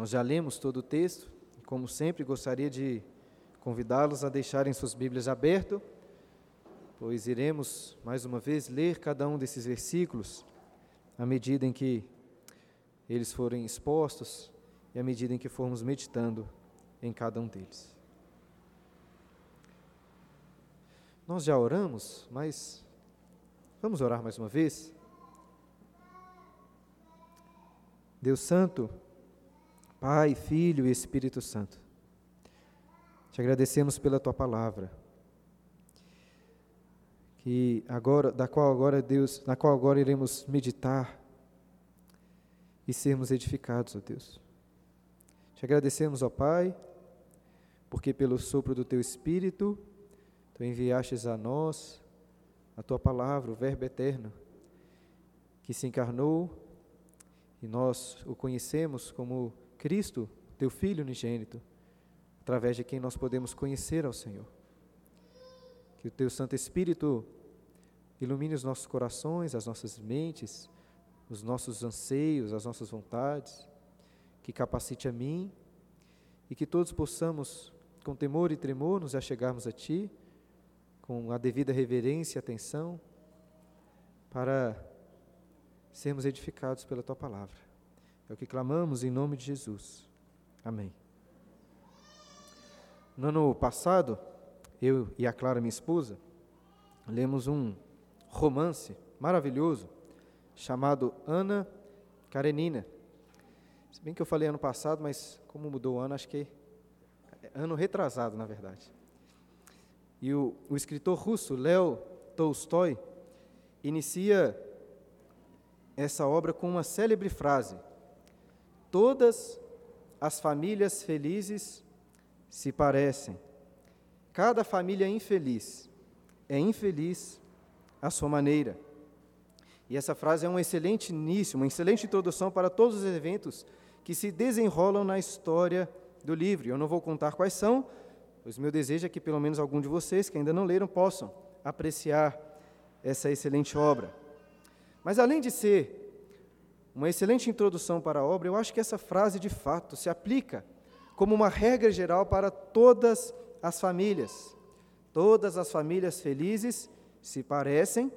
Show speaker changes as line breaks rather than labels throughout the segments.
Nós já lemos todo o texto, e como sempre, gostaria de convidá-los a deixarem suas Bíblias abertas, pois iremos mais uma vez ler cada um desses versículos à medida em que eles forem expostos e à medida em que formos meditando em cada um deles. Nós já oramos, mas vamos orar mais uma vez? Deus Santo, Pai, Filho e Espírito Santo, te agradecemos pela tua palavra, que agora, da qual agora Deus, na qual agora iremos meditar e sermos edificados, ó Deus. Te agradecemos, ó Pai, porque pelo sopro do teu Espírito Tu enviastes a nós a tua palavra, o Verbo eterno, que se encarnou e nós o conhecemos como Cristo, teu Filho unigênito, através de quem nós podemos conhecer ao Senhor. Que o teu Santo Espírito ilumine os nossos corações, as nossas mentes, os nossos anseios, as nossas vontades, que capacite a mim e que todos possamos, com temor e tremor, nos achegarmos a Ti com a devida reverência e atenção, para sermos edificados pela tua palavra. É o que clamamos em nome de Jesus. Amém. No ano passado, eu e a Clara, minha esposa, lemos um romance maravilhoso chamado Ana Karenina. Se bem que eu falei ano passado, mas como mudou o ano, acho que é ano retrasado, na verdade. E o, o escritor russo Leo Tolstói inicia essa obra com uma célebre frase: Todas as famílias felizes se parecem. Cada família infeliz é infeliz à sua maneira. E essa frase é um excelente início, uma excelente introdução para todos os eventos que se desenrolam na história do livro. Eu não vou contar quais são, Pois meu desejo é que pelo menos algum de vocês que ainda não leram possam apreciar essa excelente obra. Mas além de ser uma excelente introdução para a obra, eu acho que essa frase de fato se aplica como uma regra geral para todas as famílias. Todas as famílias felizes se parecem,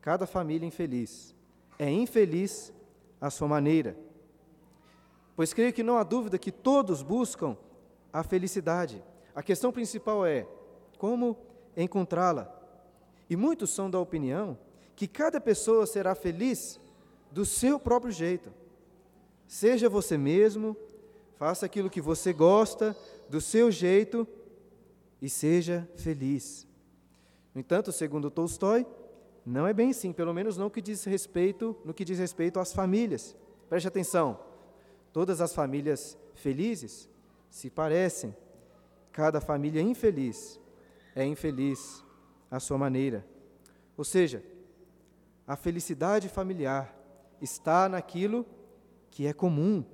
cada família infeliz é infeliz à sua maneira. Pois creio que não há dúvida que todos buscam a felicidade. A questão principal é como encontrá-la. E muitos são da opinião que cada pessoa será feliz do seu próprio jeito. Seja você mesmo, faça aquilo que você gosta, do seu jeito e seja feliz. No entanto, segundo Tolstói, não é bem assim, pelo menos não que diz respeito, no que diz respeito às famílias. Preste atenção. Todas as famílias felizes se parecem Cada família infeliz é infeliz à sua maneira. Ou seja, a felicidade familiar está naquilo que é comum.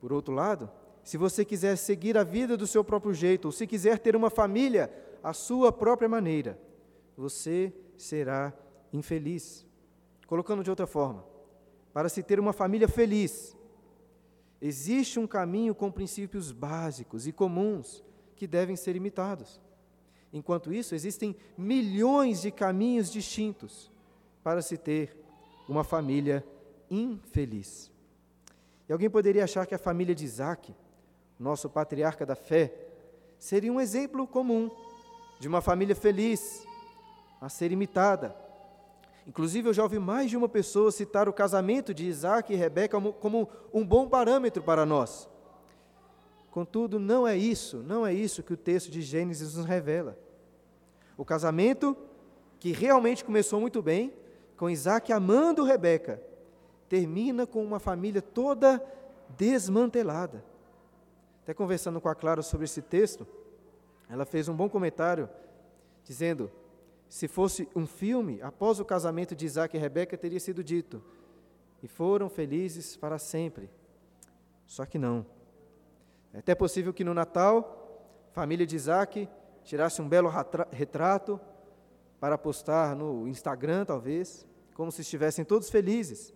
Por outro lado, se você quiser seguir a vida do seu próprio jeito, ou se quiser ter uma família à sua própria maneira, você será infeliz. Colocando de outra forma, para se ter uma família feliz, Existe um caminho com princípios básicos e comuns que devem ser imitados. Enquanto isso, existem milhões de caminhos distintos para se ter uma família infeliz. E alguém poderia achar que a família de Isaac, nosso patriarca da fé, seria um exemplo comum de uma família feliz a ser imitada, Inclusive, eu já ouvi mais de uma pessoa citar o casamento de Isaac e Rebeca como, como um bom parâmetro para nós. Contudo, não é isso, não é isso que o texto de Gênesis nos revela. O casamento, que realmente começou muito bem, com Isaac amando Rebeca, termina com uma família toda desmantelada. Até conversando com a Clara sobre esse texto, ela fez um bom comentário, dizendo: se fosse um filme, após o casamento de Isaac e Rebeca, teria sido dito: e foram felizes para sempre. Só que não. É até possível que no Natal, a família de Isaac tirasse um belo retrato para postar no Instagram, talvez, como se estivessem todos felizes.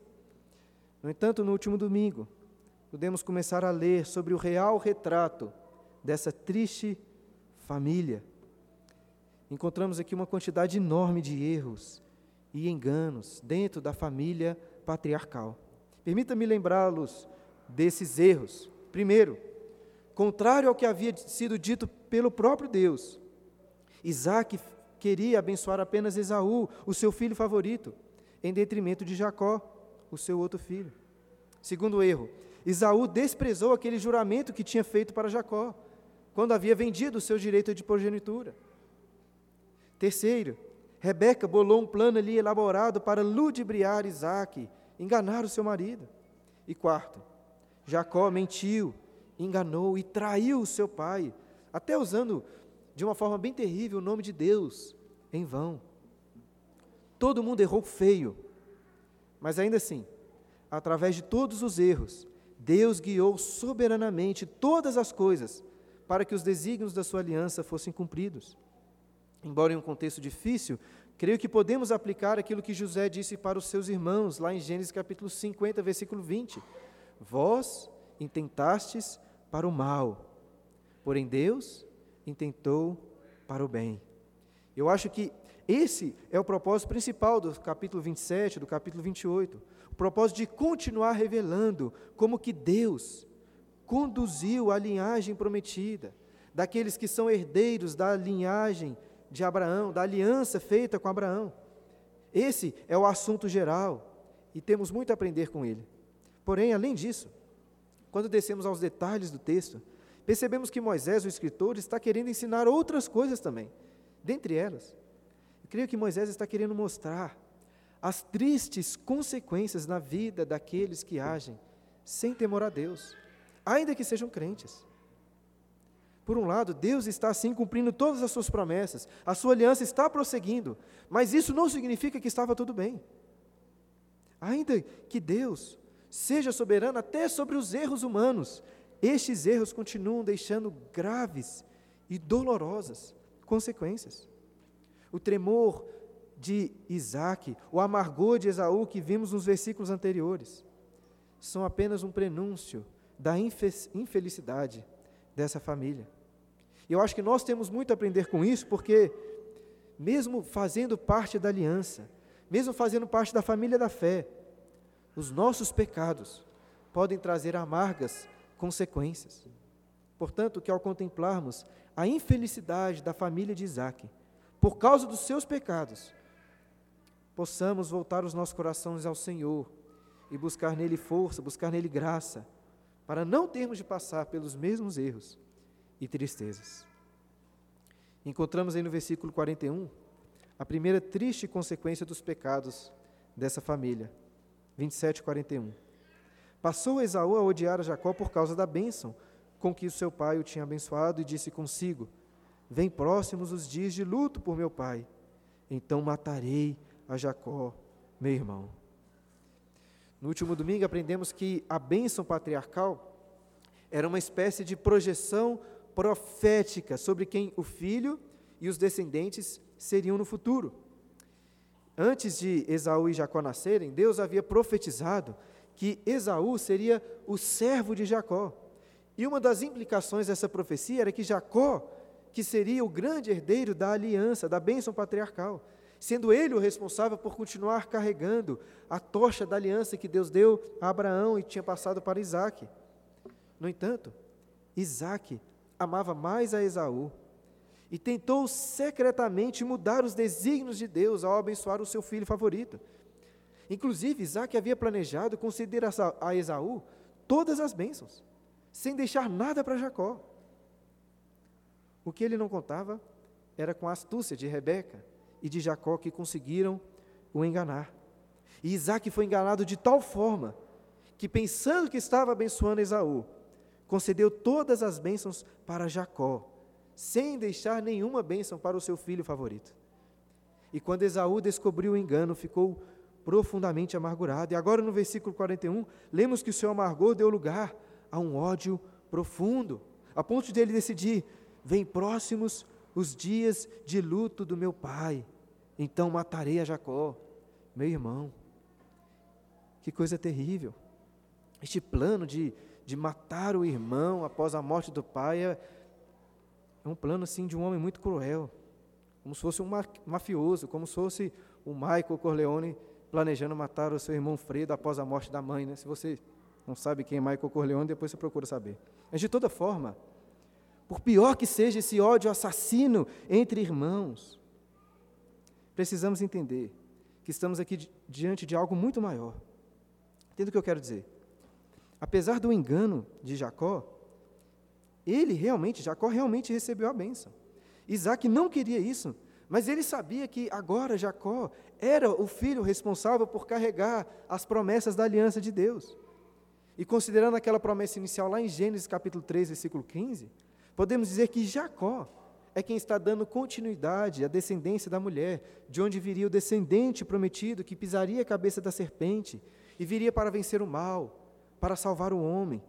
No entanto, no último domingo, podemos começar a ler sobre o real retrato dessa triste família. Encontramos aqui uma quantidade enorme de erros e enganos dentro da família patriarcal. Permita-me lembrá-los desses erros. Primeiro, contrário ao que havia sido dito pelo próprio Deus, Isaac queria abençoar apenas Esaú, o seu filho favorito, em detrimento de Jacó, o seu outro filho. Segundo erro, Esaú desprezou aquele juramento que tinha feito para Jacó, quando havia vendido o seu direito de progenitura. Terceiro, Rebeca bolou um plano ali elaborado para ludibriar Isaac, enganar o seu marido. E quarto, Jacó mentiu, enganou e traiu o seu pai, até usando de uma forma bem terrível o nome de Deus em vão. Todo mundo errou feio, mas ainda assim, através de todos os erros, Deus guiou soberanamente todas as coisas para que os desígnios da sua aliança fossem cumpridos. Embora em um contexto difícil, creio que podemos aplicar aquilo que José disse para os seus irmãos, lá em Gênesis capítulo 50, versículo 20: Vós intentastes para o mal, porém Deus intentou para o bem. Eu acho que esse é o propósito principal do capítulo 27, do capítulo 28. O propósito de continuar revelando como que Deus conduziu a linhagem prometida, daqueles que são herdeiros da linhagem de Abraão, da aliança feita com Abraão. Esse é o assunto geral e temos muito a aprender com ele. Porém, além disso, quando descemos aos detalhes do texto, percebemos que Moisés, o escritor, está querendo ensinar outras coisas também. Dentre elas, creio que Moisés está querendo mostrar as tristes consequências na vida daqueles que agem sem temor a Deus, ainda que sejam crentes. Por um lado, Deus está assim cumprindo todas as suas promessas, a sua aliança está prosseguindo, mas isso não significa que estava tudo bem. Ainda que Deus seja soberano até sobre os erros humanos, estes erros continuam deixando graves e dolorosas consequências. O tremor de Isaac, o amargor de Esaú que vimos nos versículos anteriores, são apenas um prenúncio da infelicidade dessa família. E eu acho que nós temos muito a aprender com isso, porque, mesmo fazendo parte da aliança, mesmo fazendo parte da família da fé, os nossos pecados podem trazer amargas consequências. Portanto, que ao contemplarmos a infelicidade da família de Isaac, por causa dos seus pecados, possamos voltar os nossos corações ao Senhor e buscar nele força, buscar nele graça, para não termos de passar pelos mesmos erros e tristezas. Encontramos aí no versículo 41 a primeira triste consequência dos pecados dessa família. 27 41. Passou Esaú a odiar a Jacó por causa da bênção com que o seu pai o tinha abençoado e disse consigo: Vem próximos os dias de luto por meu pai, então matarei a Jacó, meu irmão. No último domingo aprendemos que a bênção patriarcal era uma espécie de projeção profética sobre quem o filho e os descendentes seriam no futuro. Antes de Esaú e Jacó nascerem, Deus havia profetizado que Esaú seria o servo de Jacó. E uma das implicações dessa profecia era que Jacó, que seria o grande herdeiro da aliança, da bênção patriarcal, sendo ele o responsável por continuar carregando a tocha da aliança que Deus deu a Abraão e tinha passado para Isaac. No entanto, Isaac amava mais a Esaú e tentou secretamente mudar os desígnios de Deus ao abençoar o seu filho favorito. Inclusive, Isaac havia planejado conceder a Esaú todas as bênçãos, sem deixar nada para Jacó. O que ele não contava era com a astúcia de Rebeca e de Jacó que conseguiram o enganar. E Isaac foi enganado de tal forma que, pensando que estava abençoando Esaú, concedeu todas as bênçãos para Jacó, sem deixar nenhuma bênção para o seu filho favorito. E quando Esaú descobriu o engano, ficou profundamente amargurado. E agora no versículo 41, lemos que o seu amargor deu lugar a um ódio profundo, a ponto de ele decidir: vem próximos os dias de luto do meu pai, então matarei a Jacó, meu irmão. Que coisa terrível. Este plano de de matar o irmão após a morte do pai é, é um plano assim de um homem muito cruel, como se fosse um mafioso, como se fosse o Michael Corleone planejando matar o seu irmão Fredo após a morte da mãe. Né? Se você não sabe quem é Michael Corleone, depois você procura saber. Mas de toda forma, por pior que seja esse ódio assassino entre irmãos, precisamos entender que estamos aqui diante de algo muito maior. Entenda o que eu quero dizer. Apesar do engano de Jacó, ele realmente, Jacó realmente recebeu a bênção. Isaac não queria isso, mas ele sabia que agora Jacó era o filho responsável por carregar as promessas da aliança de Deus. E considerando aquela promessa inicial lá em Gênesis capítulo 3, versículo 15, podemos dizer que Jacó é quem está dando continuidade à descendência da mulher, de onde viria o descendente prometido que pisaria a cabeça da serpente e viria para vencer o mal, para salvar o homem.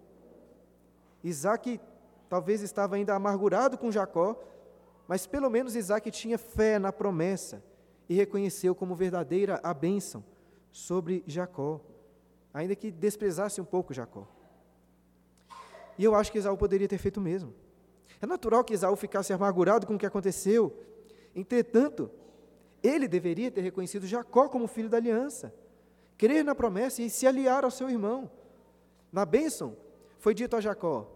Isaac talvez estava ainda amargurado com Jacó, mas pelo menos Isaac tinha fé na promessa e reconheceu como verdadeira a bênção sobre Jacó, ainda que desprezasse um pouco Jacó. E eu acho que Esaú poderia ter feito o mesmo. É natural que Esaú ficasse amargurado com o que aconteceu. Entretanto, ele deveria ter reconhecido Jacó como filho da aliança, crer na promessa e se aliar ao seu irmão. Na bênção, foi dito a Jacó: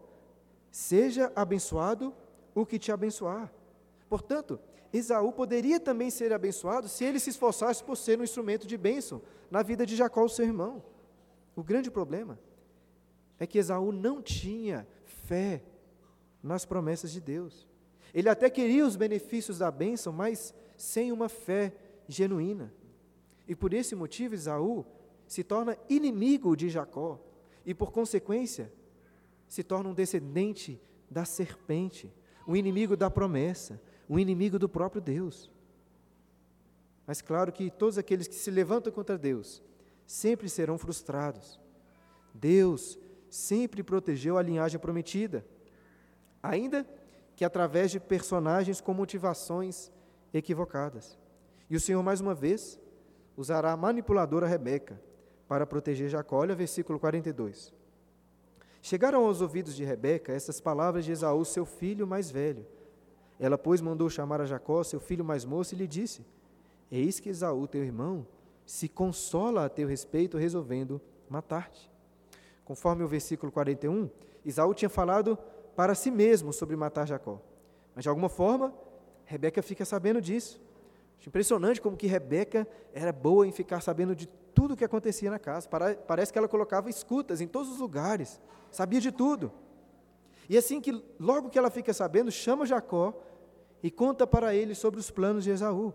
Seja abençoado o que te abençoar. Portanto, Esaú poderia também ser abençoado se ele se esforçasse por ser um instrumento de bênção na vida de Jacó, seu irmão. O grande problema é que Esaú não tinha fé nas promessas de Deus. Ele até queria os benefícios da bênção, mas sem uma fé genuína. E por esse motivo, Esaú se torna inimigo de Jacó e, por consequência, se torna um descendente da serpente, um inimigo da promessa, um inimigo do próprio Deus. Mas claro que todos aqueles que se levantam contra Deus sempre serão frustrados. Deus sempre protegeu a linhagem prometida ainda que através de personagens com motivações equivocadas. E o Senhor, mais uma vez, usará a manipuladora Rebeca para proteger Jacó. Olha versículo 42. Chegaram aos ouvidos de Rebeca essas palavras de Esaú, seu filho mais velho. Ela, pois, mandou chamar a Jacó, seu filho mais moço, e lhe disse: Eis que Esaú, teu irmão, se consola a teu respeito, resolvendo matar-te. Conforme o versículo 41, Esaú tinha falado para si mesmo sobre matar Jacó. Mas de alguma forma, Rebeca fica sabendo disso. Impressionante como que Rebeca era boa em ficar sabendo de tudo o que acontecia na casa. Parece que ela colocava escutas em todos os lugares, sabia de tudo. E assim que logo que ela fica sabendo, chama Jacó e conta para ele sobre os planos de Esaú.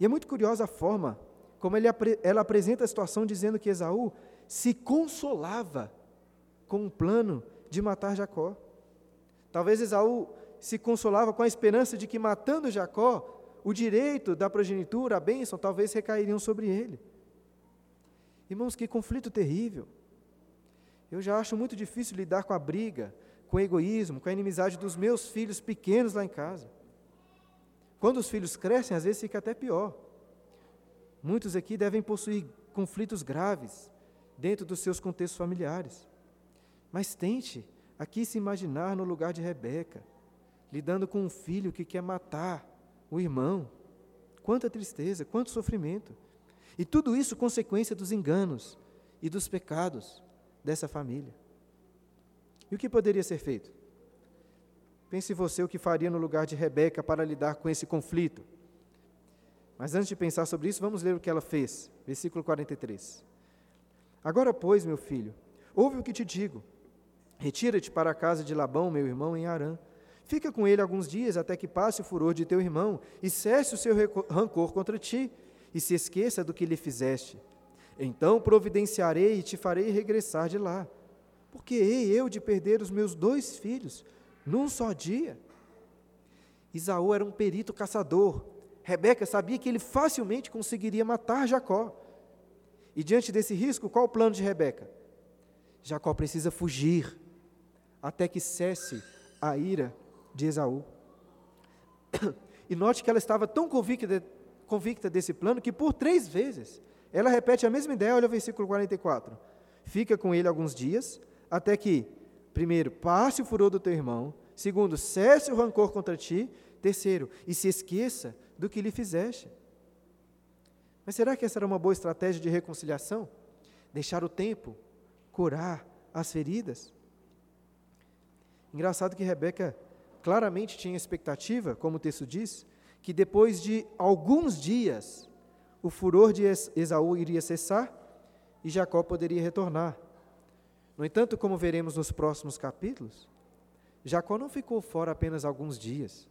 E é muito curiosa a forma como ele, ela apresenta a situação dizendo que Esaú se consolava com o plano de matar Jacó. Talvez Esaú se consolava com a esperança de que, matando Jacó, o direito da progenitura, a bênção, talvez recairiam sobre ele. Irmãos, que conflito terrível. Eu já acho muito difícil lidar com a briga, com o egoísmo, com a inimizade dos meus filhos pequenos lá em casa. Quando os filhos crescem, às vezes fica até pior. Muitos aqui devem possuir conflitos graves dentro dos seus contextos familiares. Mas tente aqui se imaginar no lugar de Rebeca, lidando com um filho que quer matar o irmão. Quanta tristeza, quanto sofrimento. E tudo isso consequência dos enganos e dos pecados dessa família. E o que poderia ser feito? Pense você o que faria no lugar de Rebeca para lidar com esse conflito. Mas antes de pensar sobre isso, vamos ler o que ela fez. Versículo 43. Agora, pois, meu filho, ouve o que te digo. Retira-te para a casa de Labão, meu irmão, em Arã. Fica com ele alguns dias até que passe o furor de teu irmão e cesse o seu rancor contra ti e se esqueça do que lhe fizeste. Então providenciarei e te farei regressar de lá. Porque hei eu de perder os meus dois filhos num só dia? Isaú era um perito caçador. Rebeca sabia que ele facilmente conseguiria matar Jacó. E diante desse risco, qual o plano de Rebeca? Jacó precisa fugir até que cesse a ira de Esaú. E note que ela estava tão convicta, convicta desse plano que por três vezes ela repete a mesma ideia, olha o versículo 44. Fica com ele alguns dias, até que, primeiro, passe o furor do teu irmão, segundo, cesse o rancor contra ti, terceiro, e se esqueça do que lhe fizeste. Mas será que essa era uma boa estratégia de reconciliação? Deixar o tempo curar as feridas? Engraçado que Rebeca claramente tinha expectativa, como o texto diz, que depois de alguns dias o furor de Esaú iria cessar e Jacó poderia retornar. No entanto, como veremos nos próximos capítulos, Jacó não ficou fora apenas alguns dias,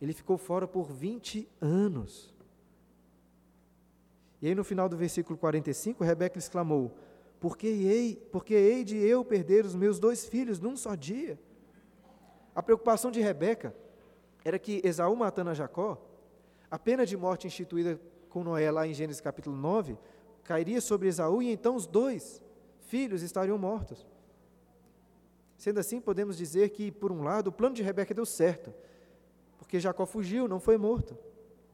ele ficou fora por 20 anos. E aí no final do versículo 45, Rebeca exclamou: Por que hei, porque hei de eu perder os meus dois filhos num só dia? A preocupação de Rebeca era que Esaú matando a Jacó, a pena de morte instituída com Noé lá em Gênesis capítulo 9, cairia sobre Esaú e então os dois filhos estariam mortos. Sendo assim, podemos dizer que, por um lado, o plano de Rebeca deu certo, porque Jacó fugiu, não foi morto.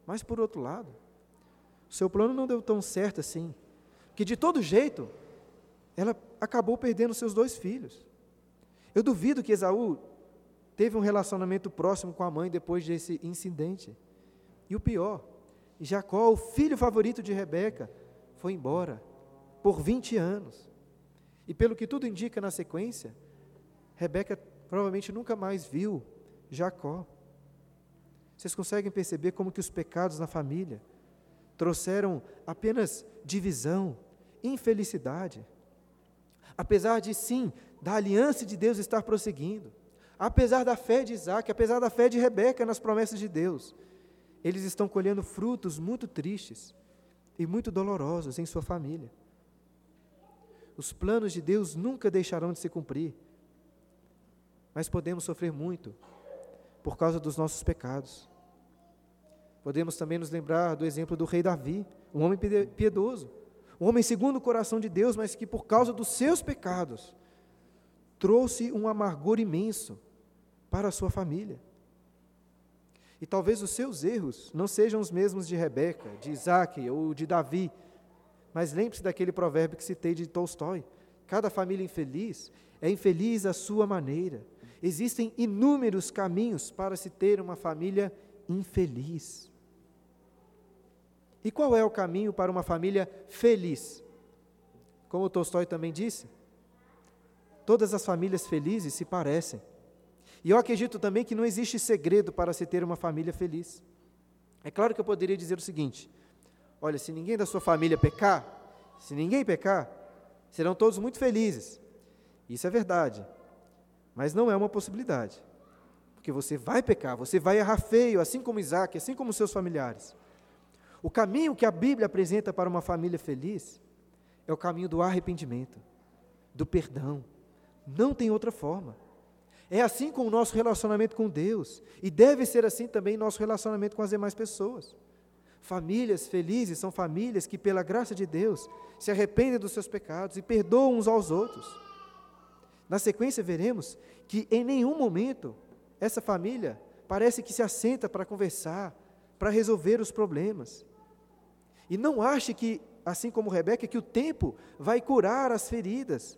Mas, por outro lado, o seu plano não deu tão certo assim, que de todo jeito, ela acabou perdendo seus dois filhos. Eu duvido que Esaú teve um relacionamento próximo com a mãe depois desse incidente. E o pior, Jacó, o filho favorito de Rebeca, foi embora por 20 anos. E pelo que tudo indica na sequência, Rebeca provavelmente nunca mais viu Jacó. Vocês conseguem perceber como que os pecados na família trouxeram apenas divisão, infelicidade. Apesar de sim, da aliança de Deus estar prosseguindo, apesar da fé de Isaac, apesar da fé de Rebeca nas promessas de Deus, eles estão colhendo frutos muito tristes e muito dolorosos em sua família. Os planos de Deus nunca deixarão de se cumprir mas podemos sofrer muito por causa dos nossos pecados. Podemos também nos lembrar do exemplo do rei Davi, um homem piedoso, um homem segundo o coração de Deus, mas que por causa dos seus pecados trouxe um amargor imenso para a sua família. E talvez os seus erros não sejam os mesmos de Rebeca, de Isaac ou de Davi, mas lembre-se daquele provérbio que citei de Tolstói: cada família infeliz é infeliz à sua maneira Existem inúmeros caminhos para se ter uma família infeliz. E qual é o caminho para uma família feliz? Como Tolstói também disse, todas as famílias felizes se parecem. E eu acredito também que não existe segredo para se ter uma família feliz. É claro que eu poderia dizer o seguinte: olha, se ninguém da sua família pecar, se ninguém pecar, serão todos muito felizes. Isso é verdade. Mas não é uma possibilidade. Porque você vai pecar, você vai errar feio, assim como Isaac, assim como seus familiares. O caminho que a Bíblia apresenta para uma família feliz é o caminho do arrependimento, do perdão. Não tem outra forma. É assim com o nosso relacionamento com Deus, e deve ser assim também nosso relacionamento com as demais pessoas. Famílias felizes são famílias que, pela graça de Deus, se arrependem dos seus pecados e perdoam uns aos outros. Na sequência, veremos que em nenhum momento essa família parece que se assenta para conversar, para resolver os problemas. E não ache que, assim como Rebeca, que o tempo vai curar as feridas.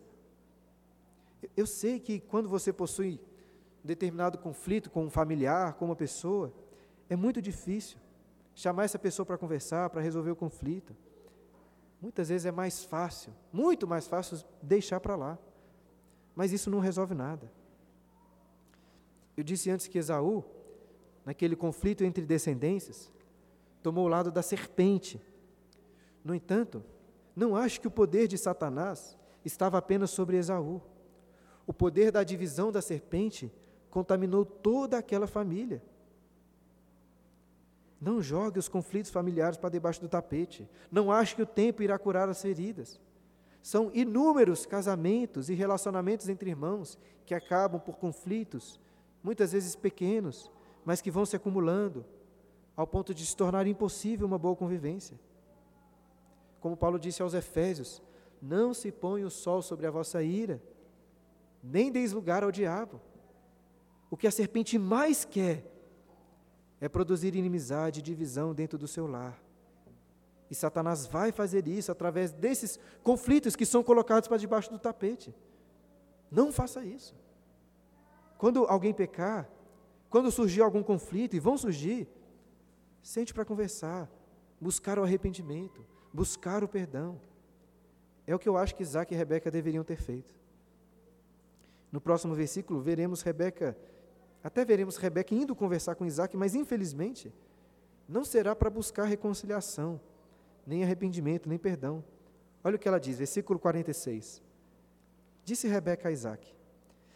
Eu sei que quando você possui determinado conflito com um familiar, com uma pessoa, é muito difícil chamar essa pessoa para conversar, para resolver o conflito. Muitas vezes é mais fácil, muito mais fácil deixar para lá. Mas isso não resolve nada. Eu disse antes que Esaú, naquele conflito entre descendências, tomou o lado da serpente. No entanto, não acho que o poder de Satanás estava apenas sobre Esaú. O poder da divisão da serpente contaminou toda aquela família. Não jogue os conflitos familiares para debaixo do tapete. Não ache que o tempo irá curar as feridas. São inúmeros casamentos e relacionamentos entre irmãos que acabam por conflitos, muitas vezes pequenos, mas que vão se acumulando ao ponto de se tornar impossível uma boa convivência. Como Paulo disse aos Efésios: Não se põe o sol sobre a vossa ira, nem deis lugar ao diabo. O que a serpente mais quer é produzir inimizade e divisão dentro do seu lar. E Satanás vai fazer isso através desses conflitos que são colocados para debaixo do tapete. Não faça isso. Quando alguém pecar, quando surgir algum conflito, e vão surgir, sente para conversar, buscar o arrependimento, buscar o perdão. É o que eu acho que Isaac e Rebeca deveriam ter feito. No próximo versículo, veremos Rebeca, até veremos Rebeca indo conversar com Isaac, mas infelizmente, não será para buscar reconciliação, nem arrependimento, nem perdão. Olha o que ela diz, versículo 46. Disse Rebeca a Isaac: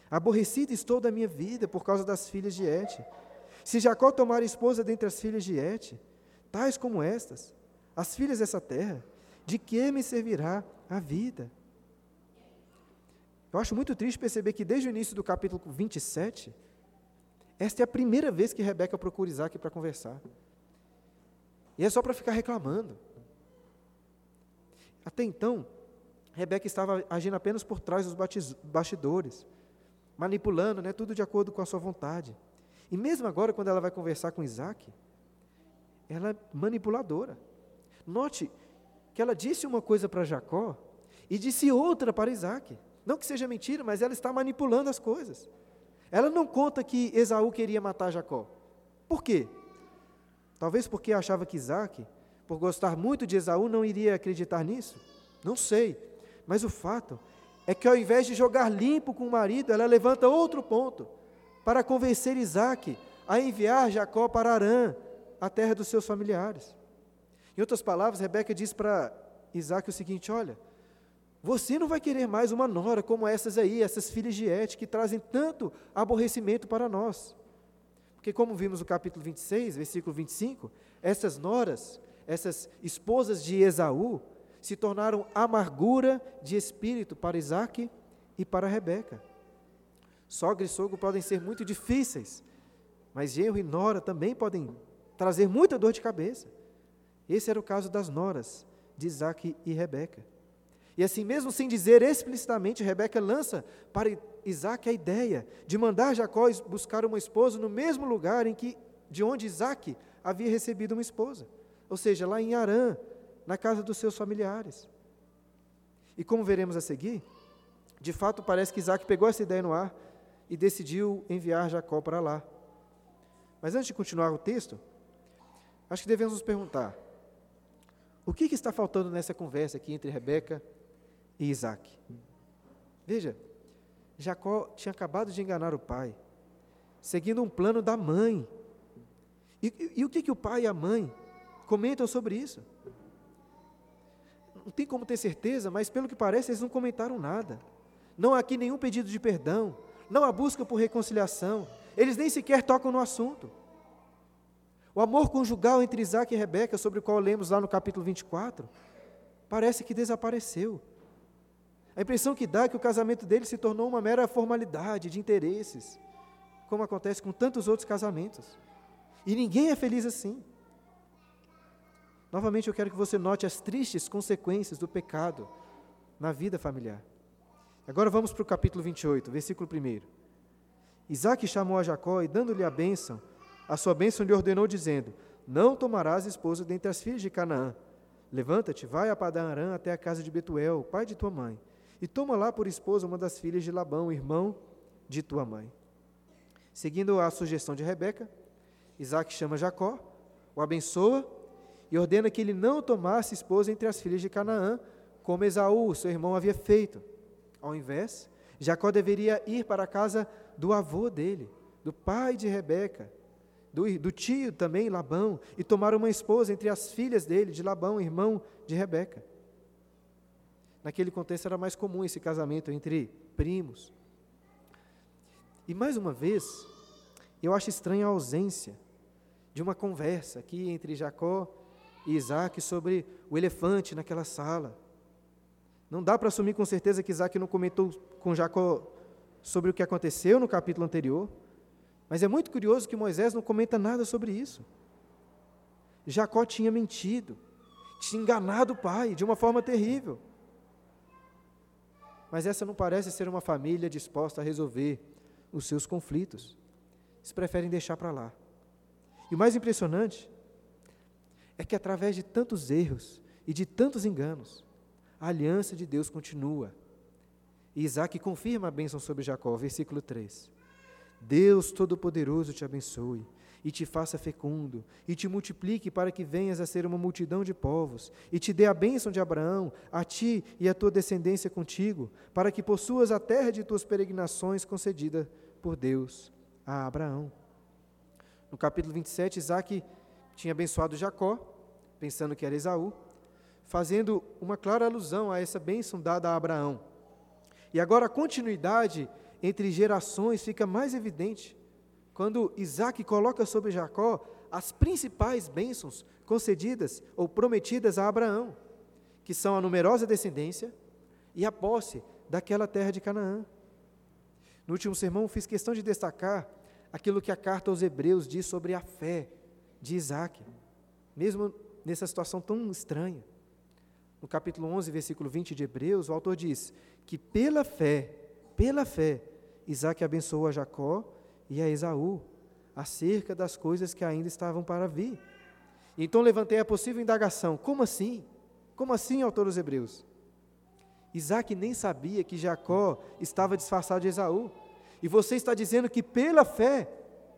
Aborrecida estou da minha vida por causa das filhas de Et. Se Jacó tomar esposa dentre as filhas de Et, tais como estas, as filhas dessa terra, de que me servirá a vida? Eu acho muito triste perceber que desde o início do capítulo 27, esta é a primeira vez que Rebeca procura Isaac para conversar. E é só para ficar reclamando. Até então, Rebeca estava agindo apenas por trás dos bastidores, manipulando né, tudo de acordo com a sua vontade. E mesmo agora, quando ela vai conversar com Isaac, ela é manipuladora. Note que ela disse uma coisa para Jacó e disse outra para Isaac. Não que seja mentira, mas ela está manipulando as coisas. Ela não conta que Esaú queria matar Jacó. Por quê? Talvez porque achava que Isaac, por gostar muito de Esaú, não iria acreditar nisso. Não sei. Mas o fato é que ao invés de jogar limpo com o marido, ela levanta outro ponto para convencer Isaac a enviar Jacó para Arã, a terra dos seus familiares. Em outras palavras, Rebeca diz para Isaac o seguinte: Olha, você não vai querer mais uma nora como essas aí, essas filhas de Et, que trazem tanto aborrecimento para nós. Porque, como vimos no capítulo 26, versículo 25, essas noras, essas esposas de Esaú, se tornaram amargura de espírito para Isaac e para Rebeca. Sogra e sogro podem ser muito difíceis, mas genro e nora também podem trazer muita dor de cabeça. Esse era o caso das noras de Isaac e Rebeca. E assim, mesmo sem dizer explicitamente, Rebeca lança para Isaac a ideia de mandar Jacó buscar uma esposa no mesmo lugar em que, de onde Isaac havia recebido uma esposa, ou seja, lá em Arã, na casa dos seus familiares. E como veremos a seguir, de fato parece que Isaac pegou essa ideia no ar e decidiu enviar Jacó para lá. Mas antes de continuar o texto, acho que devemos nos perguntar: o que, que está faltando nessa conversa aqui entre Rebeca e Isaac. Veja, Jacó tinha acabado de enganar o pai, seguindo um plano da mãe. E, e, e o que, que o pai e a mãe comentam sobre isso? Não tem como ter certeza, mas pelo que parece, eles não comentaram nada. Não há aqui nenhum pedido de perdão, não há busca por reconciliação, eles nem sequer tocam no assunto. O amor conjugal entre Isaac e Rebeca, sobre o qual lemos lá no capítulo 24, parece que desapareceu. A impressão que dá é que o casamento dele se tornou uma mera formalidade de interesses, como acontece com tantos outros casamentos. E ninguém é feliz assim. Novamente, eu quero que você note as tristes consequências do pecado na vida familiar. Agora vamos para o capítulo 28, versículo 1. Isaac chamou a Jacó e, dando-lhe a bênção, a sua bênção lhe ordenou, dizendo: Não tomarás esposa dentre as filhas de Canaã. Levanta-te, vai a Padan até a casa de Betuel, pai de tua mãe e toma lá por esposa uma das filhas de Labão, irmão de tua mãe. Seguindo a sugestão de Rebeca, Isaac chama Jacó, o abençoa e ordena que ele não tomasse esposa entre as filhas de Canaã, como Esaú, seu irmão, havia feito. Ao invés, Jacó deveria ir para a casa do avô dele, do pai de Rebeca, do, do tio também, Labão, e tomar uma esposa entre as filhas dele, de Labão, irmão de Rebeca. Naquele contexto era mais comum esse casamento entre primos. E mais uma vez, eu acho estranha a ausência de uma conversa aqui entre Jacó e Isaac sobre o elefante naquela sala. Não dá para assumir com certeza que Isaac não comentou com Jacó sobre o que aconteceu no capítulo anterior, mas é muito curioso que Moisés não comenta nada sobre isso. Jacó tinha mentido, tinha enganado o pai de uma forma terrível mas essa não parece ser uma família disposta a resolver os seus conflitos. Eles preferem deixar para lá. E o mais impressionante é que através de tantos erros e de tantos enganos, a aliança de Deus continua. E Isaac confirma a bênção sobre Jacó, versículo 3. Deus Todo-Poderoso te abençoe e te faça fecundo, e te multiplique para que venhas a ser uma multidão de povos, e te dê a bênção de Abraão, a ti e a tua descendência contigo, para que possuas a terra de tuas peregrinações concedida por Deus a Abraão. No capítulo 27, Isaac tinha abençoado Jacó, pensando que era Esaú, fazendo uma clara alusão a essa bênção dada a Abraão. E agora a continuidade entre gerações fica mais evidente quando Isaac coloca sobre Jacó as principais bênçãos concedidas ou prometidas a Abraão, que são a numerosa descendência e a posse daquela terra de Canaã. No último sermão, fiz questão de destacar aquilo que a carta aos Hebreus diz sobre a fé de Isaac, mesmo nessa situação tão estranha. No capítulo 11, versículo 20 de Hebreus, o autor diz que pela fé, pela fé, Isaac abençoou a Jacó e a Esaú acerca das coisas que ainda estavam para vir. Então levantei a possível indagação: como assim? Como assim, autor dos Hebreus? Isaac nem sabia que Jacó estava disfarçado de Esaú. E você está dizendo que pela fé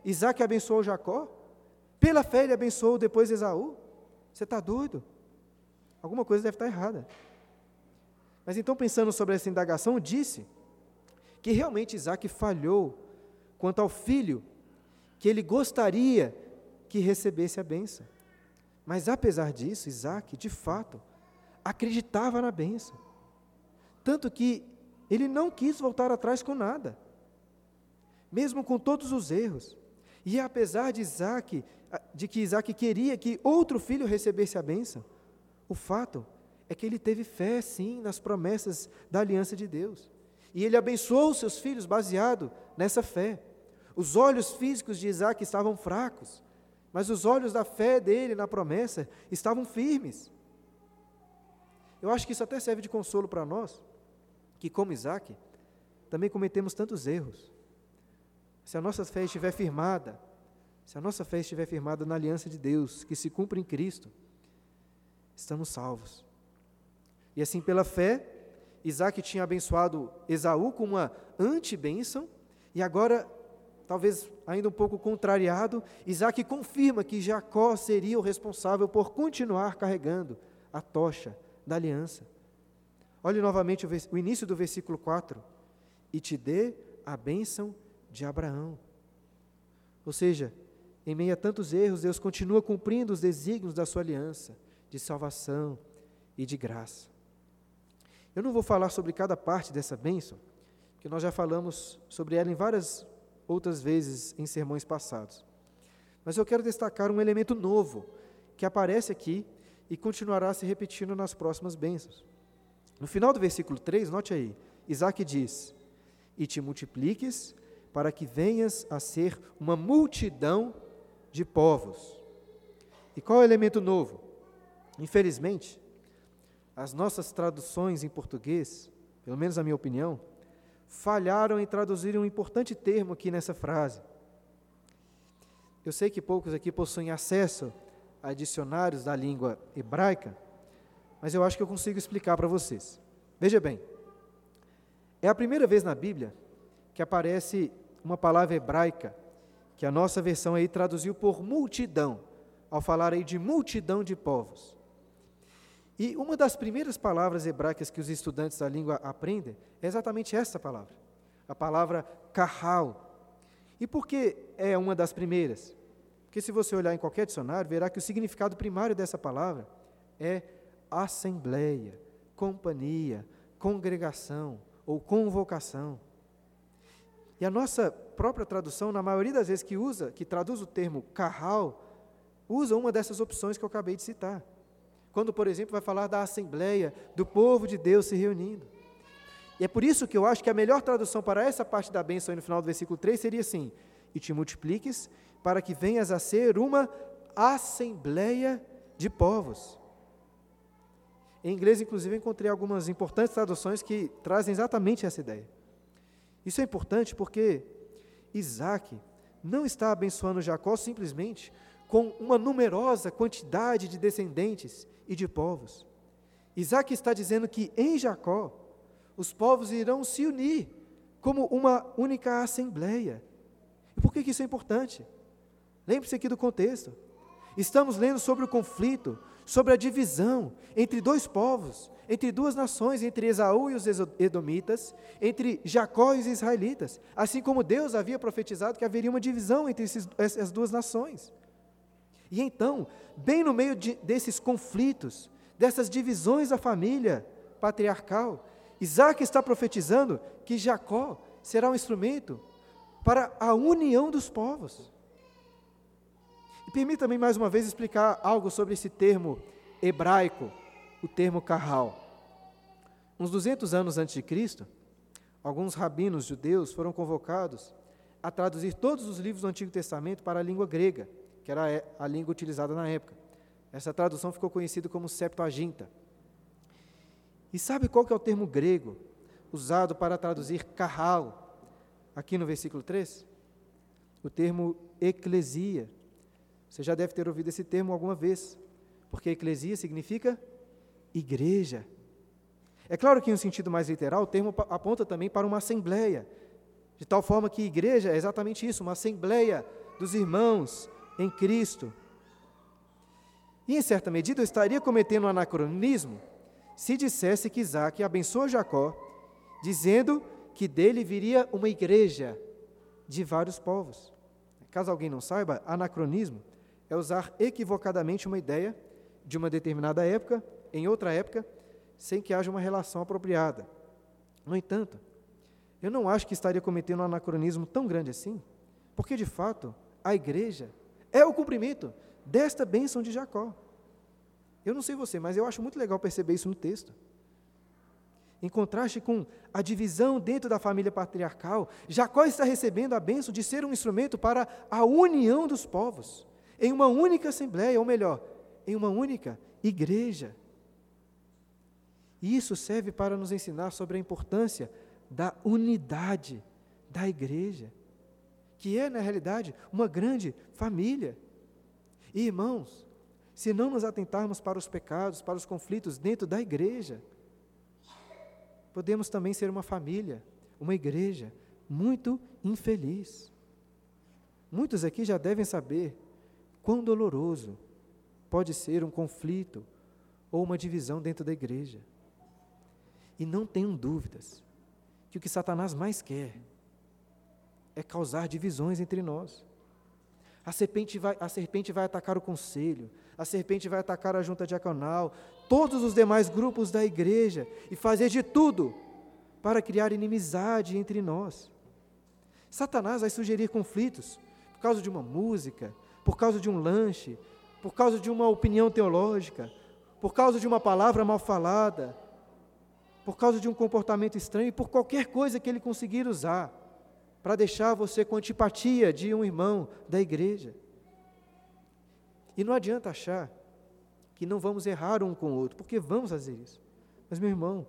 Isaac abençoou Jacó? Pela fé ele abençoou depois Esaú? Você está doido? Alguma coisa deve estar errada. Mas então, pensando sobre essa indagação, disse que realmente Isaac falhou quanto ao filho que ele gostaria que recebesse a bênção. Mas apesar disso, Isaac, de fato, acreditava na bênção. Tanto que ele não quis voltar atrás com nada, mesmo com todos os erros. E apesar de Isaac, de que Isaac queria que outro filho recebesse a bênção, o fato é que ele teve fé, sim, nas promessas da aliança de Deus. E ele abençoou os seus filhos baseado nessa fé. Os olhos físicos de Isaac estavam fracos, mas os olhos da fé dele na promessa estavam firmes. Eu acho que isso até serve de consolo para nós, que como Isaac, também cometemos tantos erros. Se a nossa fé estiver firmada, se a nossa fé estiver firmada na aliança de Deus, que se cumpre em Cristo, estamos salvos. E assim, pela fé, Isaac tinha abençoado Esaú com uma antibênção, e agora, talvez ainda um pouco contrariado, Isaac confirma que Jacó seria o responsável por continuar carregando a tocha da aliança. Olhe novamente o, o início do versículo 4. E te dê a bênção de Abraão. Ou seja, em meio a tantos erros, Deus continua cumprindo os desígnios da sua aliança de salvação e de graça. Eu não vou falar sobre cada parte dessa bênção, porque nós já falamos sobre ela em várias outras vezes em sermões passados. Mas eu quero destacar um elemento novo que aparece aqui e continuará se repetindo nas próximas bênçãos. No final do versículo 3, note aí, Isaac diz: E te multipliques para que venhas a ser uma multidão de povos. E qual é o elemento novo? Infelizmente, as nossas traduções em português, pelo menos a minha opinião, falharam em traduzir um importante termo aqui nessa frase. Eu sei que poucos aqui possuem acesso a dicionários da língua hebraica, mas eu acho que eu consigo explicar para vocês. Veja bem, é a primeira vez na Bíblia que aparece uma palavra hebraica que a nossa versão aí traduziu por multidão, ao falar aí de multidão de povos. E uma das primeiras palavras hebraicas que os estudantes da língua aprendem é exatamente essa palavra, a palavra kahal. E por que é uma das primeiras? Porque se você olhar em qualquer dicionário, verá que o significado primário dessa palavra é assembleia, companhia, congregação ou convocação. E a nossa própria tradução, na maioria das vezes que usa, que traduz o termo kahal, usa uma dessas opções que eu acabei de citar. Quando, por exemplo, vai falar da assembleia, do povo de Deus se reunindo. E é por isso que eu acho que a melhor tradução para essa parte da bênção aí no final do versículo 3 seria assim: E te multipliques para que venhas a ser uma assembleia de povos. Em inglês, inclusive, encontrei algumas importantes traduções que trazem exatamente essa ideia. Isso é importante porque Isaac não está abençoando Jacó simplesmente com uma numerosa quantidade de descendentes e de povos. Isaac está dizendo que em Jacó, os povos irão se unir como uma única assembleia. E por que isso é importante? Lembre-se aqui do contexto. Estamos lendo sobre o conflito, sobre a divisão entre dois povos, entre duas nações, entre Esaú e os Edomitas, entre Jacó e os israelitas, assim como Deus havia profetizado que haveria uma divisão entre esses, essas duas nações. E então, bem no meio de, desses conflitos, dessas divisões da família patriarcal, Isaac está profetizando que Jacó será um instrumento para a união dos povos. E permita-me mais uma vez explicar algo sobre esse termo hebraico, o termo carral. Uns 200 anos antes de Cristo, alguns rabinos judeus foram convocados a traduzir todos os livros do Antigo Testamento para a língua grega, que era a língua utilizada na época. Essa tradução ficou conhecida como Septuaginta. E sabe qual que é o termo grego usado para traduzir carral aqui no versículo 3? O termo eclesia. Você já deve ter ouvido esse termo alguma vez, porque eclesia significa igreja. É claro que, em um sentido mais literal, o termo aponta também para uma assembleia, de tal forma que igreja é exatamente isso, uma assembleia dos irmãos em Cristo. E, em certa medida, eu estaria cometendo um anacronismo se dissesse que Isaac abençoa Jacó, dizendo que dele viria uma igreja de vários povos. Caso alguém não saiba, anacronismo é usar equivocadamente uma ideia de uma determinada época em outra época, sem que haja uma relação apropriada. No entanto, eu não acho que estaria cometendo um anacronismo tão grande assim, porque de fato a igreja é o cumprimento desta bênção de Jacó. Eu não sei você, mas eu acho muito legal perceber isso no texto. Em contraste com a divisão dentro da família patriarcal, Jacó está recebendo a bênção de ser um instrumento para a união dos povos, em uma única assembleia, ou melhor, em uma única igreja. E isso serve para nos ensinar sobre a importância da unidade da igreja, que é, na realidade, uma grande família. E, irmãos, se não nos atentarmos para os pecados, para os conflitos dentro da igreja, podemos também ser uma família, uma igreja muito infeliz. Muitos aqui já devem saber quão doloroso pode ser um conflito ou uma divisão dentro da igreja. E não tenham dúvidas que o que Satanás mais quer é causar divisões entre nós. A serpente vai, a serpente vai atacar o conselho, a serpente vai atacar a junta diaconal, todos os demais grupos da igreja e fazer de tudo para criar inimizade entre nós. Satanás vai sugerir conflitos por causa de uma música, por causa de um lanche, por causa de uma opinião teológica, por causa de uma palavra mal falada, por causa de um comportamento estranho, por qualquer coisa que ele conseguir usar para deixar você com antipatia de um irmão da igreja. E não adianta achar que não vamos errar um com o outro, porque vamos fazer isso. Mas, meu irmão,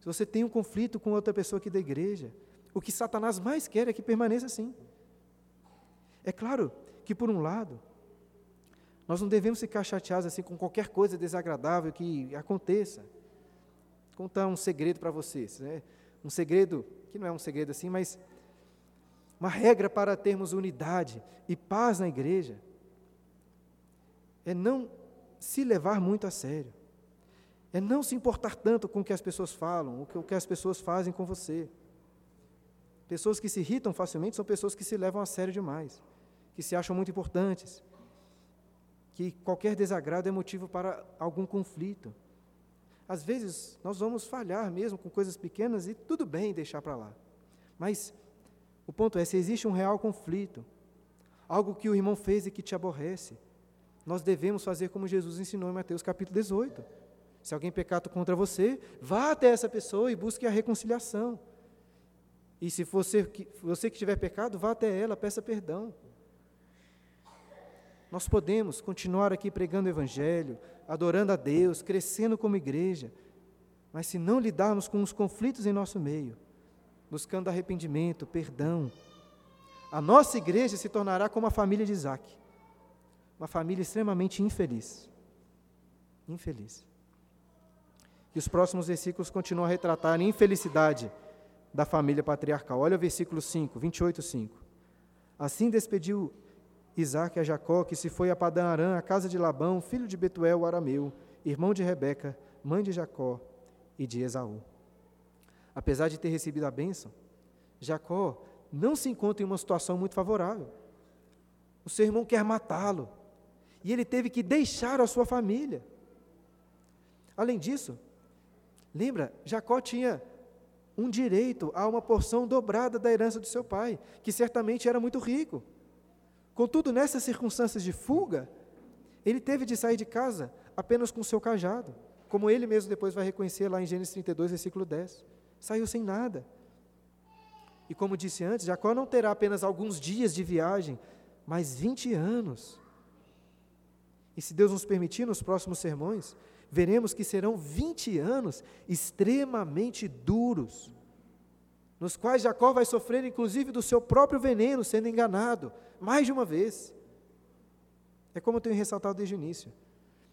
se você tem um conflito com outra pessoa aqui da igreja, o que Satanás mais quer é que permaneça assim. É claro que, por um lado, nós não devemos ficar chateados assim com qualquer coisa desagradável que aconteça. Vou contar um segredo para vocês, né? Um segredo que não é um segredo assim, mas uma regra para termos unidade e paz na igreja é não se levar muito a sério. É não se importar tanto com o que as pessoas falam, o que as pessoas fazem com você. Pessoas que se irritam facilmente são pessoas que se levam a sério demais, que se acham muito importantes, que qualquer desagrado é motivo para algum conflito. Às vezes, nós vamos falhar mesmo com coisas pequenas e tudo bem deixar para lá. Mas o ponto é: se existe um real conflito, algo que o irmão fez e que te aborrece, nós devemos fazer como Jesus ensinou em Mateus capítulo 18. Se alguém pecado contra você, vá até essa pessoa e busque a reconciliação. E se você, você que tiver pecado, vá até ela, peça perdão. Nós podemos continuar aqui pregando o Evangelho, adorando a Deus, crescendo como igreja, mas se não lidarmos com os conflitos em nosso meio, buscando arrependimento, perdão. A nossa igreja se tornará como a família de Isaac, uma família extremamente infeliz. Infeliz. E os próximos versículos continuam a retratar a infelicidade da família patriarcal. Olha o versículo 5, 28, 5. Assim despediu Isaac a Jacó, que se foi a Padã Arã, a casa de Labão, filho de Betuel, o arameu, irmão de Rebeca, mãe de Jacó e de Esaú. Apesar de ter recebido a bênção, Jacó não se encontra em uma situação muito favorável. O seu irmão quer matá-lo, e ele teve que deixar a sua família. Além disso, lembra, Jacó tinha um direito a uma porção dobrada da herança do seu pai, que certamente era muito rico. Contudo, nessas circunstâncias de fuga, ele teve de sair de casa apenas com seu cajado, como ele mesmo depois vai reconhecer lá em Gênesis 32, versículo 10. Saiu sem nada. E como disse antes, Jacó não terá apenas alguns dias de viagem, mas 20 anos. E se Deus nos permitir, nos próximos sermões, veremos que serão 20 anos extremamente duros, nos quais Jacó vai sofrer inclusive do seu próprio veneno, sendo enganado, mais de uma vez. É como eu tenho ressaltado desde o início.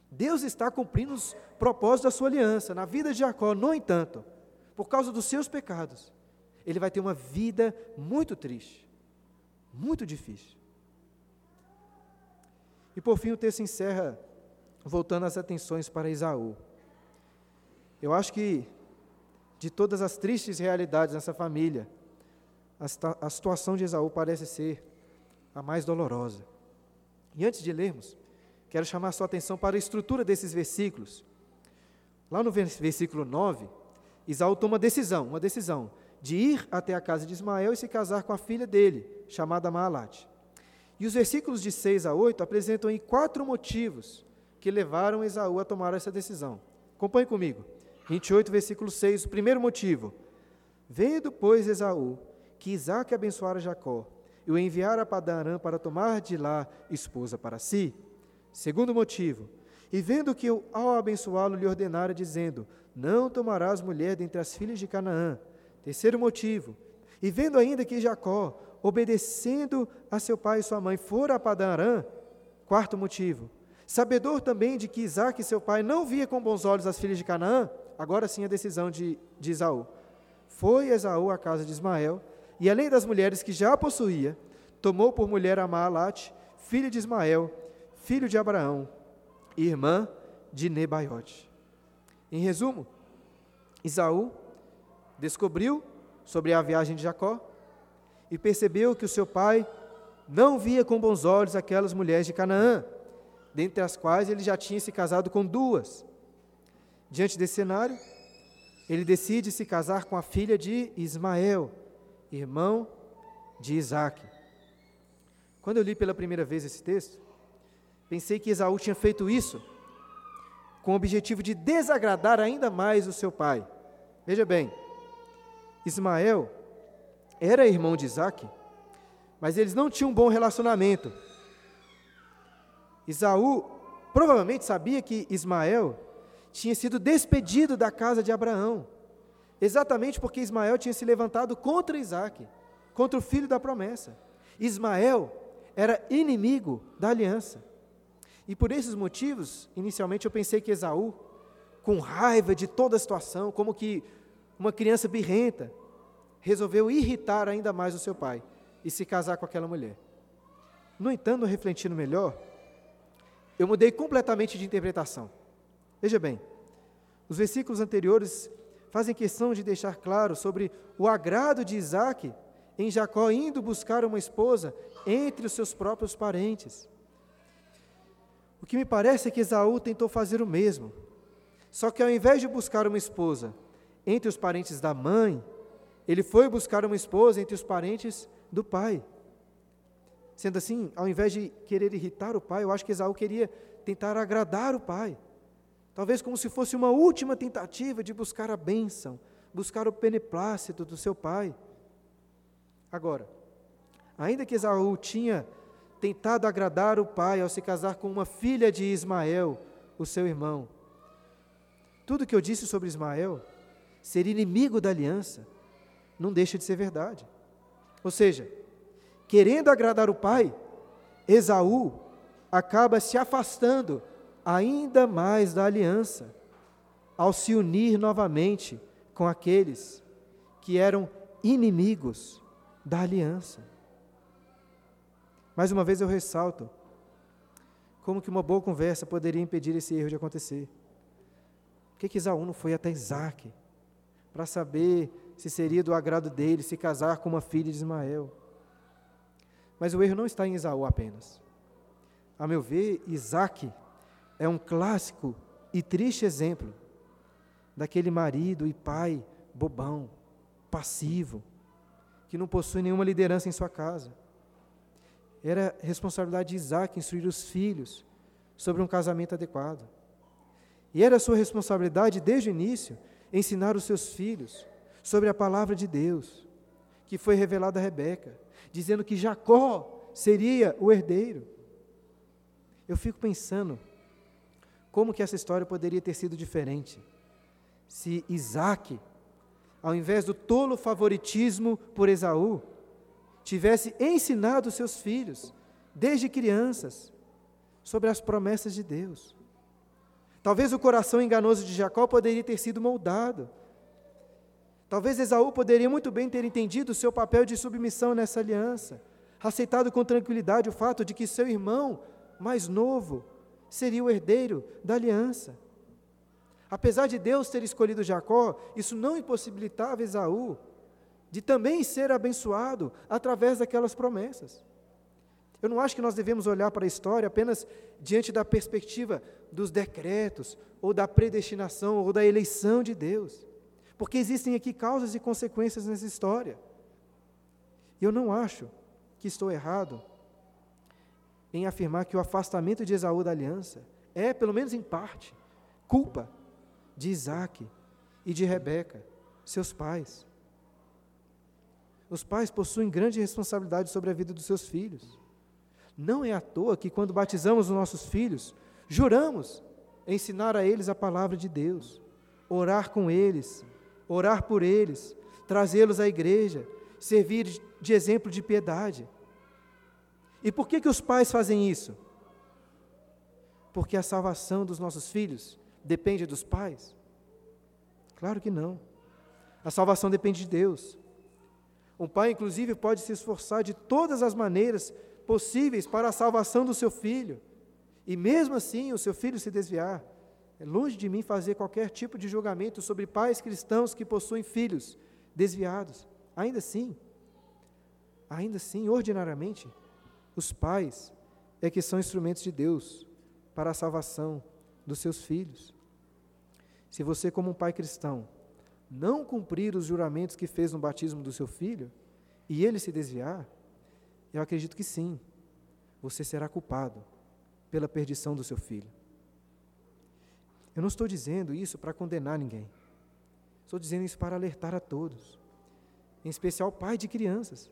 Deus está cumprindo os propósitos da sua aliança na vida de Jacó, no entanto, por causa dos seus pecados, ele vai ter uma vida muito triste, muito difícil. E por fim o texto encerra voltando as atenções para Esaú. Eu acho que, de todas as tristes realidades nessa família, a, situação de Esaú parece ser a mais dolorosa. E antes de lermos, quero chamar sua atenção para a estrutura desses versículos. Lá no versículo 9, Esaú toma uma decisão, uma decisão de ir até a casa de Ismael e se casar com a filha dele, chamada Maalate. E os versículos de 6 a 8 apresentam aí quatro motivos que levaram Esaú a tomar essa decisão. Acompanhe comigo. 28, versículo 6, o primeiro motivo. Vendo, pois, Esaú, que Isaac abençoara Jacó, e o enviara a Padarã para tomar de lá esposa para si. Segundo motivo. E vendo que eu, ao abençoá-lo, lhe ordenara, dizendo: Não tomarás mulher dentre as filhas de Canaã. Terceiro motivo. E vendo ainda que Jacó, obedecendo a seu pai e sua mãe, fora a Padarã. Quarto motivo Sabedor também de que Isaac, seu pai, não via com bons olhos as filhas de Canaã, agora sim a decisão de, de Esaú. Foi Esaú à casa de Ismael, e além das mulheres que já possuía, tomou por mulher a Maalate, filha de Ismael, filho de Abraão, irmã de Nebaiote. Em resumo, Esaú descobriu sobre a viagem de Jacó e percebeu que o seu pai não via com bons olhos aquelas mulheres de Canaã, dentre as quais ele já tinha se casado com duas. Diante desse cenário, ele decide se casar com a filha de Ismael, irmão de Isaac. Quando eu li pela primeira vez esse texto, pensei que Esaú tinha feito isso com o objetivo de desagradar ainda mais o seu pai. Veja bem, Ismael era irmão de Isaac, mas eles não tinham um bom relacionamento. Isaú provavelmente sabia que Ismael tinha sido despedido da casa de Abraão, exatamente porque Ismael tinha se levantado contra Isaac, contra o filho da promessa. Ismael era inimigo da aliança. E por esses motivos, inicialmente eu pensei que Esaú, com raiva de toda a situação, como que uma criança birrenta, resolveu irritar ainda mais o seu pai e se casar com aquela mulher. No entanto, refletindo melhor, eu mudei completamente de interpretação. Veja bem, os versículos anteriores fazem questão de deixar claro sobre o agrado de Isaac em Jacó indo buscar uma esposa entre os seus próprios parentes. O que me parece é que Esaú tentou fazer o mesmo, só que ao invés de buscar uma esposa entre os parentes da mãe, ele foi buscar uma esposa entre os parentes do pai. Sendo assim, ao invés de querer irritar o pai, eu acho que Esaú queria tentar agradar o pai. Talvez como se fosse uma última tentativa de buscar a bênção, buscar o beneplácito do seu pai. Agora, ainda que Esaú tinha tentado agradar o pai ao se casar com uma filha de Ismael, o seu irmão, tudo que eu disse sobre Ismael, ser inimigo da aliança, não deixa de ser verdade. Ou seja, querendo agradar o pai, Esaú acaba se afastando ainda mais da aliança. ao se unir novamente com aqueles que eram inimigos da aliança. Mais uma vez eu ressalto como que uma boa conversa poderia impedir esse erro de acontecer. Por que, que Isaú não foi até Isaac para saber se seria do agrado dele se casar com uma filha de Ismael? Mas o erro não está em Isaú apenas. A meu ver, Isaac é um clássico e triste exemplo daquele marido e pai bobão, passivo, que não possui nenhuma liderança em sua casa. Era responsabilidade de Isaac instruir os filhos sobre um casamento adequado. E era sua responsabilidade, desde o início, ensinar os seus filhos sobre a palavra de Deus, que foi revelada a Rebeca, dizendo que Jacó seria o herdeiro. Eu fico pensando como que essa história poderia ter sido diferente se Isaac, ao invés do tolo favoritismo por Esaú, tivesse ensinado seus filhos, desde crianças, sobre as promessas de Deus. Talvez o coração enganoso de Jacó poderia ter sido moldado. Talvez Esaú poderia muito bem ter entendido o seu papel de submissão nessa aliança, aceitado com tranquilidade o fato de que seu irmão mais novo seria o herdeiro da aliança. Apesar de Deus ter escolhido Jacó, isso não impossibilitava Esaú de também ser abençoado através daquelas promessas. Eu não acho que nós devemos olhar para a história apenas diante da perspectiva dos decretos, ou da predestinação, ou da eleição de Deus, porque existem aqui causas e consequências nessa história. E eu não acho que estou errado em afirmar que o afastamento de Esaú da aliança é, pelo menos em parte, culpa de Isaac e de Rebeca, seus pais. Os pais possuem grande responsabilidade sobre a vida dos seus filhos. Não é à toa que, quando batizamos os nossos filhos, juramos ensinar a eles a palavra de Deus, orar com eles, orar por eles, trazê-los à igreja, servir de exemplo de piedade. E por que, que os pais fazem isso? Porque a salvação dos nossos filhos depende dos pais? Claro que não. A salvação depende de Deus. Um pai, inclusive, pode se esforçar de todas as maneiras possíveis para a salvação do seu filho, e mesmo assim o seu filho se desviar. É longe de mim fazer qualquer tipo de julgamento sobre pais cristãos que possuem filhos desviados. Ainda assim, ainda assim, ordinariamente, os pais é que são instrumentos de Deus para a salvação dos seus filhos. Se você, como um pai cristão, não cumprir os juramentos que fez no batismo do seu filho, e ele se desviar, eu acredito que sim, você será culpado pela perdição do seu filho. Eu não estou dizendo isso para condenar ninguém. Estou dizendo isso para alertar a todos, em especial pai de crianças,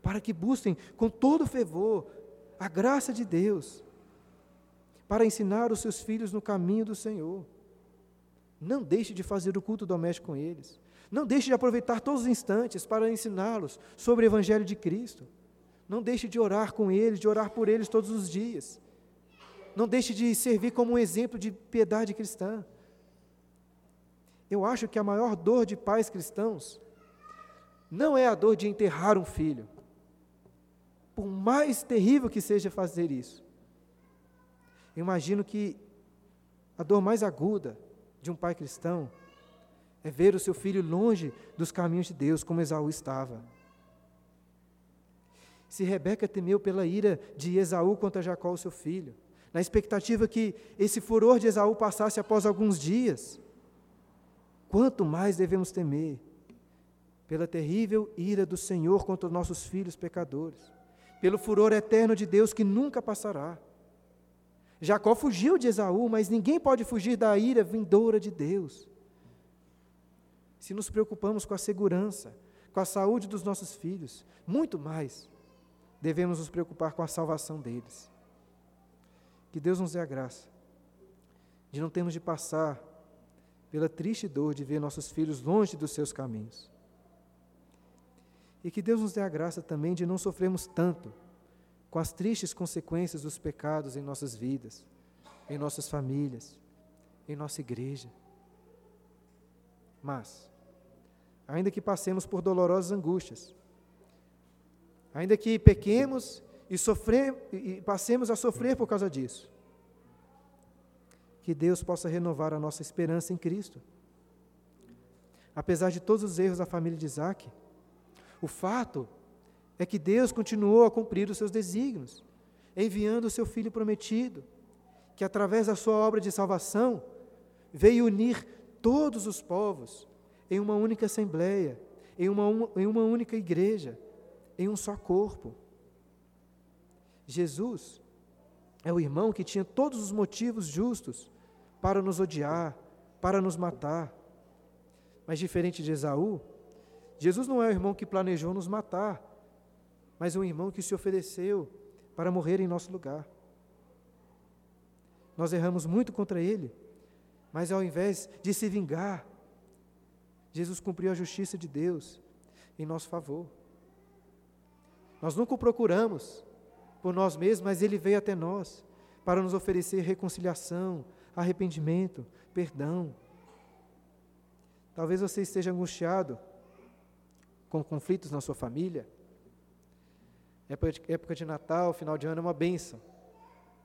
para que busquem com todo fervor a graça de Deus, para ensinar os seus filhos no caminho do Senhor. Não deixe de fazer o culto doméstico com eles. Não deixe de aproveitar todos os instantes para ensiná-los sobre o Evangelho de Cristo. Não deixe de orar com eles, de orar por eles todos os dias. Não deixe de servir como um exemplo de piedade cristã. Eu acho que a maior dor de pais cristãos não é a dor de enterrar um filho, por mais terrível que seja fazer isso. Eu imagino que a dor mais aguda de um pai cristão é ver o seu filho longe dos caminhos de Deus, como Esaú estava. Se Rebeca temeu pela ira de Esaú contra Jacó, o seu filho, na expectativa que esse furor de Esaú passasse após alguns dias, quanto mais devemos temer pela terrível ira do Senhor contra os nossos filhos pecadores, pelo furor eterno de Deus que nunca passará. Jacó fugiu de Esaú, mas ninguém pode fugir da ira vindoura de Deus. Se nos preocupamos com a segurança, com a saúde dos nossos filhos, muito mais devemos nos preocupar com a salvação deles. Que Deus nos dê a graça de não termos de passar pela triste dor de ver nossos filhos longe dos seus caminhos. E que Deus nos dê a graça também de não sofrermos tanto com as tristes consequências dos pecados em nossas vidas, em nossas famílias, em nossa igreja. Mas, ainda que passemos por dolorosas angústias, ainda que pequemos e, e passemos a sofrer por causa disso, que Deus possa renovar a nossa esperança em Cristo. Apesar de todos os erros da família de Isaac, o fato é que Deus continuou a cumprir os seus desígnios, enviando o seu filho prometido, que através da sua obra de salvação veio unir todos os povos em uma única assembleia, em uma, em uma única igreja, em um só corpo. Jesus é o irmão que tinha todos os motivos justos para nos odiar, para nos matar. Mas diferente de Esaú, Jesus não é o irmão que planejou nos matar, mas um irmão que se ofereceu para morrer em nosso lugar. Nós erramos muito contra ele, mas ao invés de se vingar, Jesus cumpriu a justiça de Deus em nosso favor. Nós nunca o procuramos por nós mesmos, mas ele veio até nós para nos oferecer reconciliação, arrependimento, perdão. Talvez você esteja angustiado com conflitos na sua família. Época de Natal, final de ano é uma benção.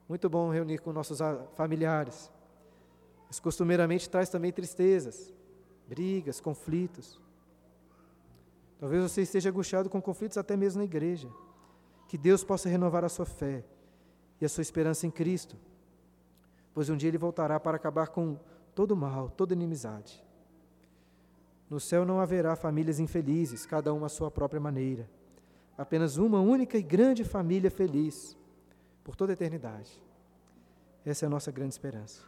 Muito bom reunir com nossos familiares. Mas costumeiramente traz também tristezas, brigas, conflitos. Talvez você esteja angustiado com conflitos até mesmo na igreja. Que Deus possa renovar a sua fé e a sua esperança em Cristo, pois um dia Ele voltará para acabar com todo mal, toda inimizade. No céu não haverá famílias infelizes, cada uma à sua própria maneira. Apenas uma única e grande família feliz por toda a eternidade. Essa é a nossa grande esperança.